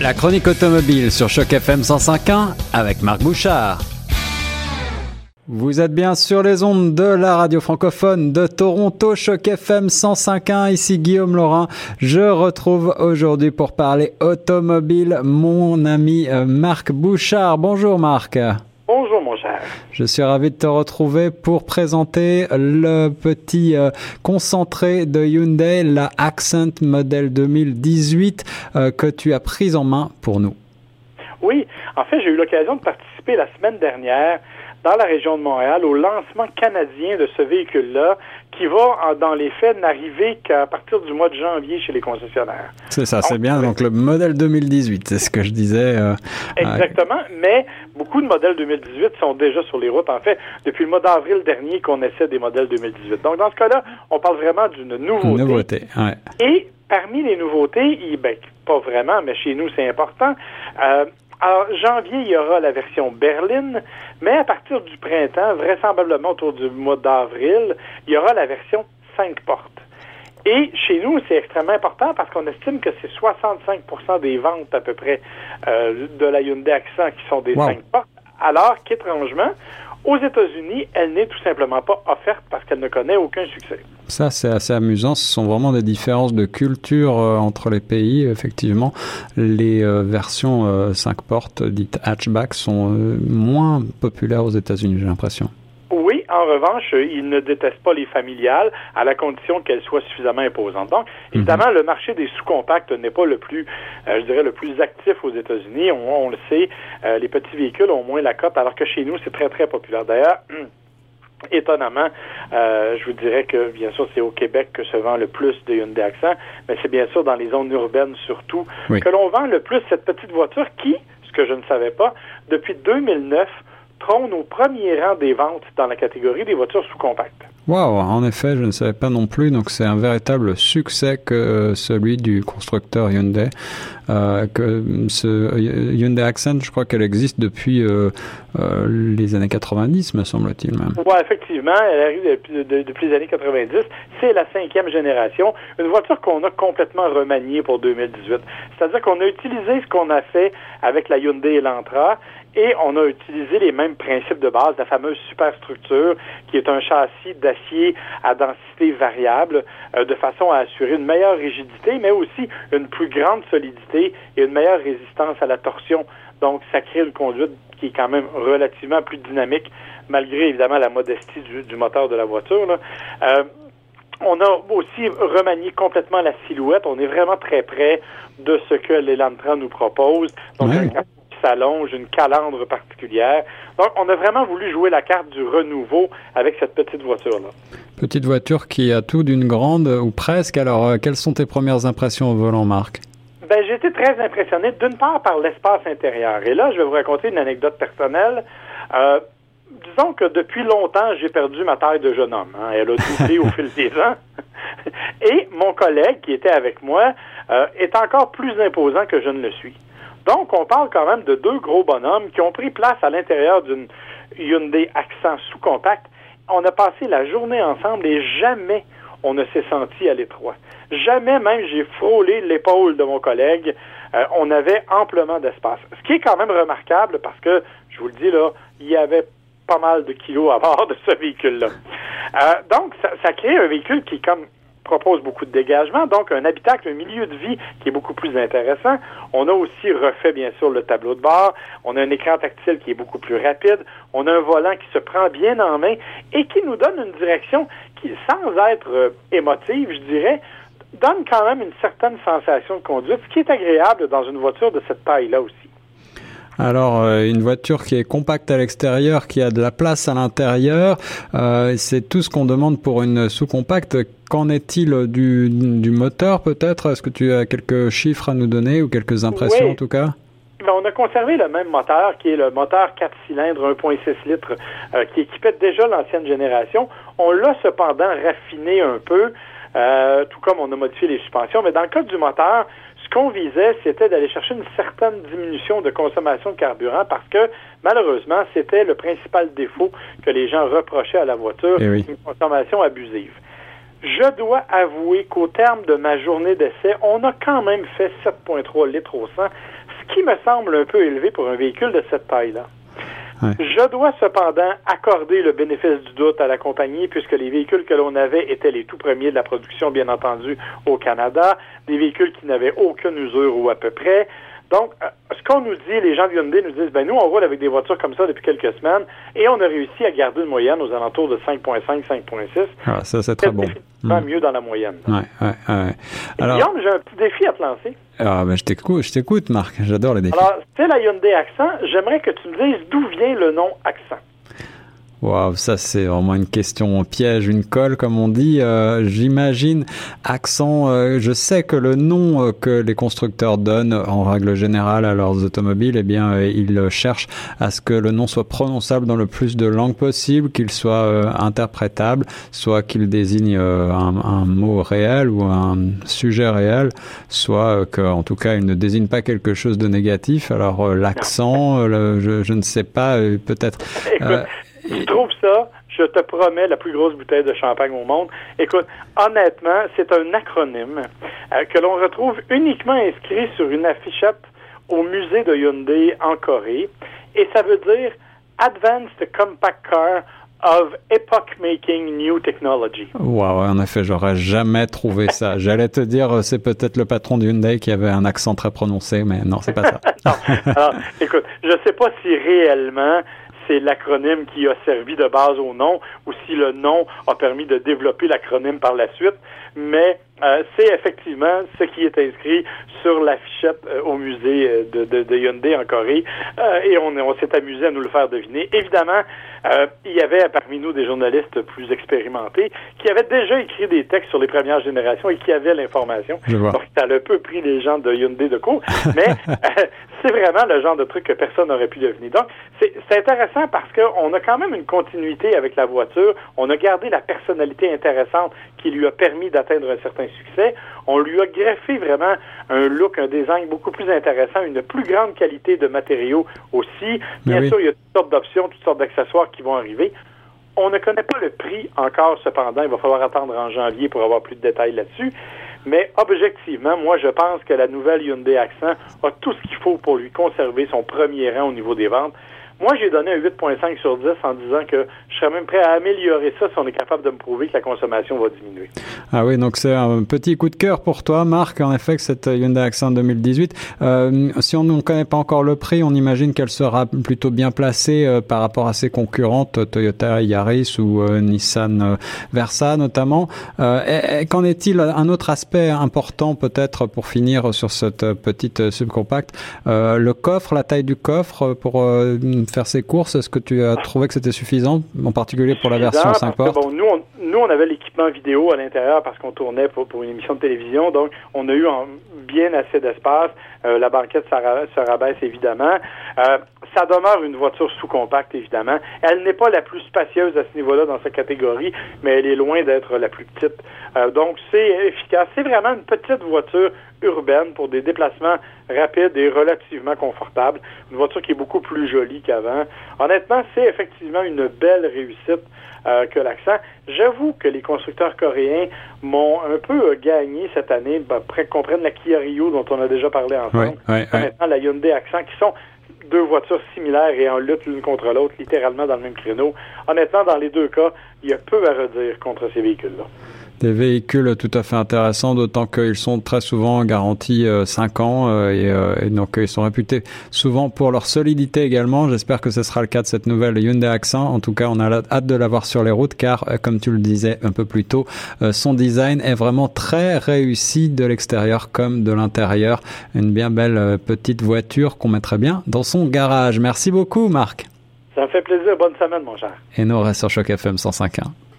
La chronique automobile sur Choc FM 105.1 avec Marc Bouchard. Vous êtes bien sur les ondes de la radio francophone de Toronto, Choc FM 105.1. Ici Guillaume Laurin. Je retrouve aujourd'hui pour parler automobile mon ami euh, Marc Bouchard. Bonjour Marc. Je suis ravi de te retrouver pour présenter le petit euh, concentré de Hyundai, la Accent modèle 2018 euh, que tu as prise en main pour nous. Oui, en fait, j'ai eu l'occasion de participer la semaine dernière dans la région de Montréal au lancement canadien de ce véhicule-là qui va, dans les faits, n'arriver qu'à partir du mois de janvier chez les concessionnaires. C'est ça, c'est bien. Donc le modèle 2018, c'est ce que je disais. Euh, Exactement, mais beaucoup de modèles 2018 sont déjà sur les routes. En fait, depuis le mois d'avril dernier qu'on essaie des modèles 2018. Donc dans ce cas-là, on parle vraiment d'une nouveauté. Une nouveauté, ouais. Et parmi les nouveautés, ben, pas vraiment, mais chez nous c'est important, euh, alors, janvier, il y aura la version berline, mais à partir du printemps, vraisemblablement autour du mois d'avril, il y aura la version 5 portes. Et chez nous, c'est extrêmement important parce qu'on estime que c'est 65% des ventes à peu près euh, de la Hyundai Accent qui sont des 5 portes, alors qu'étrangement, aux États-Unis, elle n'est tout simplement pas offerte parce qu'elle ne connaît aucun succès. Ça, c'est assez amusant. Ce sont vraiment des différences de culture euh, entre les pays. Effectivement, les euh, versions 5 euh, portes dites hatchback sont moins populaires aux États-Unis, j'ai l'impression. En revanche, ils ne détestent pas les familiales à la condition qu'elles soient suffisamment imposantes. Donc, mhm. évidemment, le marché des sous-compacts n'est pas le plus, euh, je dirais, le plus actif aux États-Unis. On, le sait, euh, les petits véhicules ont moins la cote, alors que chez nous, c'est très, très populaire. D'ailleurs, Étonnamment, euh, je vous dirais que bien sûr c'est au Québec que se vend le plus de Hyundai Accent, mais c'est bien sûr dans les zones urbaines surtout que l'on vend le plus cette petite voiture qui, ce que je ne savais pas, depuis 2009 trône au premier rang des ventes dans la catégorie des voitures sous-compactes. Wow, en effet, je ne savais pas non plus. Donc c'est un véritable succès que euh, celui du constructeur Hyundai. Euh, que ce Hyundai Accent, je crois qu'elle existe depuis euh, les années 90, me semble-t-il même. Oui, effectivement, elle arrive depuis, depuis les années 90. C'est la cinquième génération, une voiture qu'on a complètement remaniée pour 2018. C'est-à-dire qu'on a utilisé ce qu'on a fait avec la Hyundai Elantra et on a utilisé les mêmes principes de base, la fameuse superstructure, qui est un châssis d'acier à densité variable, euh, de façon à assurer une meilleure rigidité, mais aussi une plus grande solidité et une meilleure résistance à la torsion. Donc, ça crée une conduite qui est quand même relativement plus dynamique, malgré évidemment la modestie du, moteur de la voiture. Euh, on a aussi remanié complètement la silhouette. On est vraiment très près de ce que l'Elantra nous propose. Donc, s'allonge, une calandre particulière. Donc, on a vraiment voulu jouer la carte du renouveau avec cette petite voiture-là. Petite voiture qui a tout d'une grande, ou presque. Alors, euh, quelles sont tes premières impressions au volant, Marc? Ben, j'ai été très impressionné, d'une part par l'espace intérieur. Et là, je vais vous raconter une anecdote personnelle. Euh, disons que depuis longtemps, j'ai perdu ma taille de jeune homme. Hein. Elle a doublé au fil des ans. Et mon collègue qui était avec moi euh, est encore plus imposant que je ne le suis. Donc, on parle quand même de deux gros bonhommes qui ont pris place à l'intérieur d'une Hyundai Accent sous-compact. On a passé la journée ensemble et jamais on ne s'est senti à l'étroit. Jamais même j'ai frôlé l'épaule de mon collègue. Euh, on avait amplement d'espace. Ce qui est quand même remarquable parce que, je vous le dis là, il y avait pas mal de kilos à bord de ce véhicule-là. Euh, donc, ça, ça crée un véhicule qui est comme propose beaucoup de dégagement, donc un habitacle, un milieu de vie qui est beaucoup plus intéressant. On a aussi refait, bien sûr, le tableau de bord. On a un écran tactile qui est beaucoup plus rapide. On a un volant qui se prend bien en main et qui nous donne une direction qui, sans être euh, émotive, je dirais, donne quand même une certaine sensation de conduite, ce qui est agréable dans une voiture de cette taille-là aussi. Alors, euh, une voiture qui est compacte à l'extérieur, qui a de la place à l'intérieur, euh, c'est tout ce qu'on demande pour une sous-compacte. Qu'en est-il du, du moteur peut-être? Est-ce que tu as quelques chiffres à nous donner ou quelques impressions en tout cas? Ben, on a conservé le même moteur qui est le moteur 4 cylindres 1.6 litres euh, qui équipait déjà l'ancienne génération. On l'a cependant raffiné un peu, tout comme on a modifié les suspensions. Mais dans le cas du moteur, ce qu'on visait, c'était d'aller chercher une certaine diminution de consommation de carburant parce que, malheureusement, c'était le principal défaut que les gens reprochaient à la voiture, eh une consommation abusive. Je dois avouer qu'au terme de ma journée d'essai, on a quand même fait 7,3 litres au 100, ce qui me semble un peu élevé pour un véhicule de cette taille-là. Je dois cependant accorder le bénéfice du doute à la compagnie puisque les véhicules que l'on avait étaient les tout premiers de la production, bien entendu, au Canada, des véhicules qui n'avaient aucune usure ou à peu près. Donc, euh, qu'on nous dit, les gens de Hyundai nous disent, ben nous, on roule avec des voitures comme ça depuis quelques semaines et on a réussi à garder une moyenne aux alentours de 5.5, 5.6. Ah, ça, c'est très bon. Hmm. mieux dans la moyenne. Ouais, ouais, ouais. Alors, Guillaume, j'ai un petit défi à te lancer. Ah, ben, je t'écoute, je t'écoute, Marc. J'adore les défis. Alors, c'est la Hyundai Accent. J'aimerais que tu me dises d'où vient le nom Accent. Waouh, ça c'est vraiment une question piège, une colle comme on dit. Euh, J'imagine accent. Euh, je sais que le nom euh, que les constructeurs donnent en règle générale à leurs automobiles, eh bien, euh, ils cherchent à ce que le nom soit prononçable dans le plus de langues possible, qu'il soit interprétable, soit qu'il désigne un, un, mot réel ou un sujet réel, soit que, en tout cas, il ne désigne pas quelque chose de négatif. Alors l'accent, je, je, ne sais pas, peut-être. Tu trouves ça, je te promets la plus grosse bouteille de champagne au monde. Écoute, honnêtement, c'est un acronyme euh, que l'on retrouve uniquement inscrit sur une affichette au musée de Hyundai en Corée. Et ça veut dire Advanced Compact Car of Epoch Making New Technology. Wow, en effet, j'aurais jamais trouvé ça. J'allais te dire, euh, c'est peut-être le patron de Hyundai qui avait un accent très prononcé, mais non, c'est pas ça. non. Alors, écoute, je sais pas si réellement c'est l'acronyme qui a servi de base au nom ou si le nom a permis de développer l'acronyme par la suite. Mais euh, c'est effectivement ce qui est inscrit sur l'affichette euh, au musée euh, de, de, de, Hyundai en Corée et on, on s'est amusé à nous le faire deviner. Évidemment, il y avait parmi nous des journalistes plus expérimentés qui avaient déjà écrit des textes sur les premières générations et qui avaient l'information. Donc, ça a un peu pris les gens de Hyundai de court, mais c'est vraiment le genre de truc que personne n'aurait pu deviner. Donc, c'est intéressant parce qu'on a quand même une continuité avec la voiture. On a gardé la personnalité intéressante qui lui a permis d'atteindre un certain succès. On lui a greffé vraiment un look, un design beaucoup plus intéressant, une plus grande qualité de matériaux aussi. Bien sûr, il y a toutes sortes d'options, toutes sortes d'accessoires qui vont arriver. On ne connaît pas le prix encore, cependant. Il va falloir attendre en janvier pour avoir plus de détails là-dessus. Mais objectivement, moi, je pense que la nouvelle Hyundai Accent a tout ce qu'il faut pour lui conserver son premier rang au niveau des ventes. Moi, j'ai donné un 8,5 sur 10 en disant que je serais même prêt à améliorer ça si on est capable de me prouver que la consommation va diminuer. Ah oui, donc c'est un petit coup de cœur pour toi, Marc, en effet, que cette Hyundai Accent 2018. Euh, si on ne connaît pas encore le prix, on imagine qu'elle sera plutôt bien placée euh, par rapport à ses concurrentes, Toyota Yaris ou euh, Nissan euh, Versa notamment. Qu'en est-il Un autre aspect important peut-être pour finir sur cette petite subcompacte, le coffre, la taille du coffre pour faire ses courses, est-ce que tu as trouvé que c'était suffisant, en particulier pour la version 5 portes? bon, nous, on, nous, on avait l'équipement vidéo à l'intérieur parce qu'on tournait pour, une émission de télévision, donc on a eu bien assez d'espace. Euh, la banquette se, rabaisse évidemment. Euh, ça demeure une voiture sous-compacte, évidemment. Elle n'est pas la plus spacieuse à ce niveau-là dans sa catégorie, mais elle est loin d'être la plus petite. Euh, donc, c'est efficace. C'est vraiment une petite voiture urbaine pour des déplacements rapides et relativement confortables. Une voiture qui est beaucoup plus jolie qu'avant. Honnêtement, c'est effectivement une belle réussite que l'accent. J'avoue que les constructeurs coréens m'ont un peu gagné cette année, ben, qu'on prenne la Kia Rio dont on a déjà parlé ensemble, maintenant la Hyundai Accent, qui sont deux voitures similaires et en lutte l'une contre l'autre, littéralement dans le même créneau. Honnêtement, dans les deux cas, il y a peu à redire contre ces véhicules-là des véhicules tout à fait intéressants, d'autant qu'ils sont très souvent garantis 5 euh, ans euh, euh, et, donc ils sont réputés souvent pour leur solidité également. J'espère que ce sera le cas de cette nouvelle Hyundai Accent. En tout cas, on a hâte de la voir sur les routes car, comme tu le disais un peu plus tôt, son design est vraiment très réussi de l'extérieur comme de l'intérieur. Une bien belle petite voiture qu'on mettrait bien dans son garage. Merci beaucoup, Marc. Ça me fait plaisir. Bonne semaine, mon cher. Et nous, on reste sur Choc FM 105.1.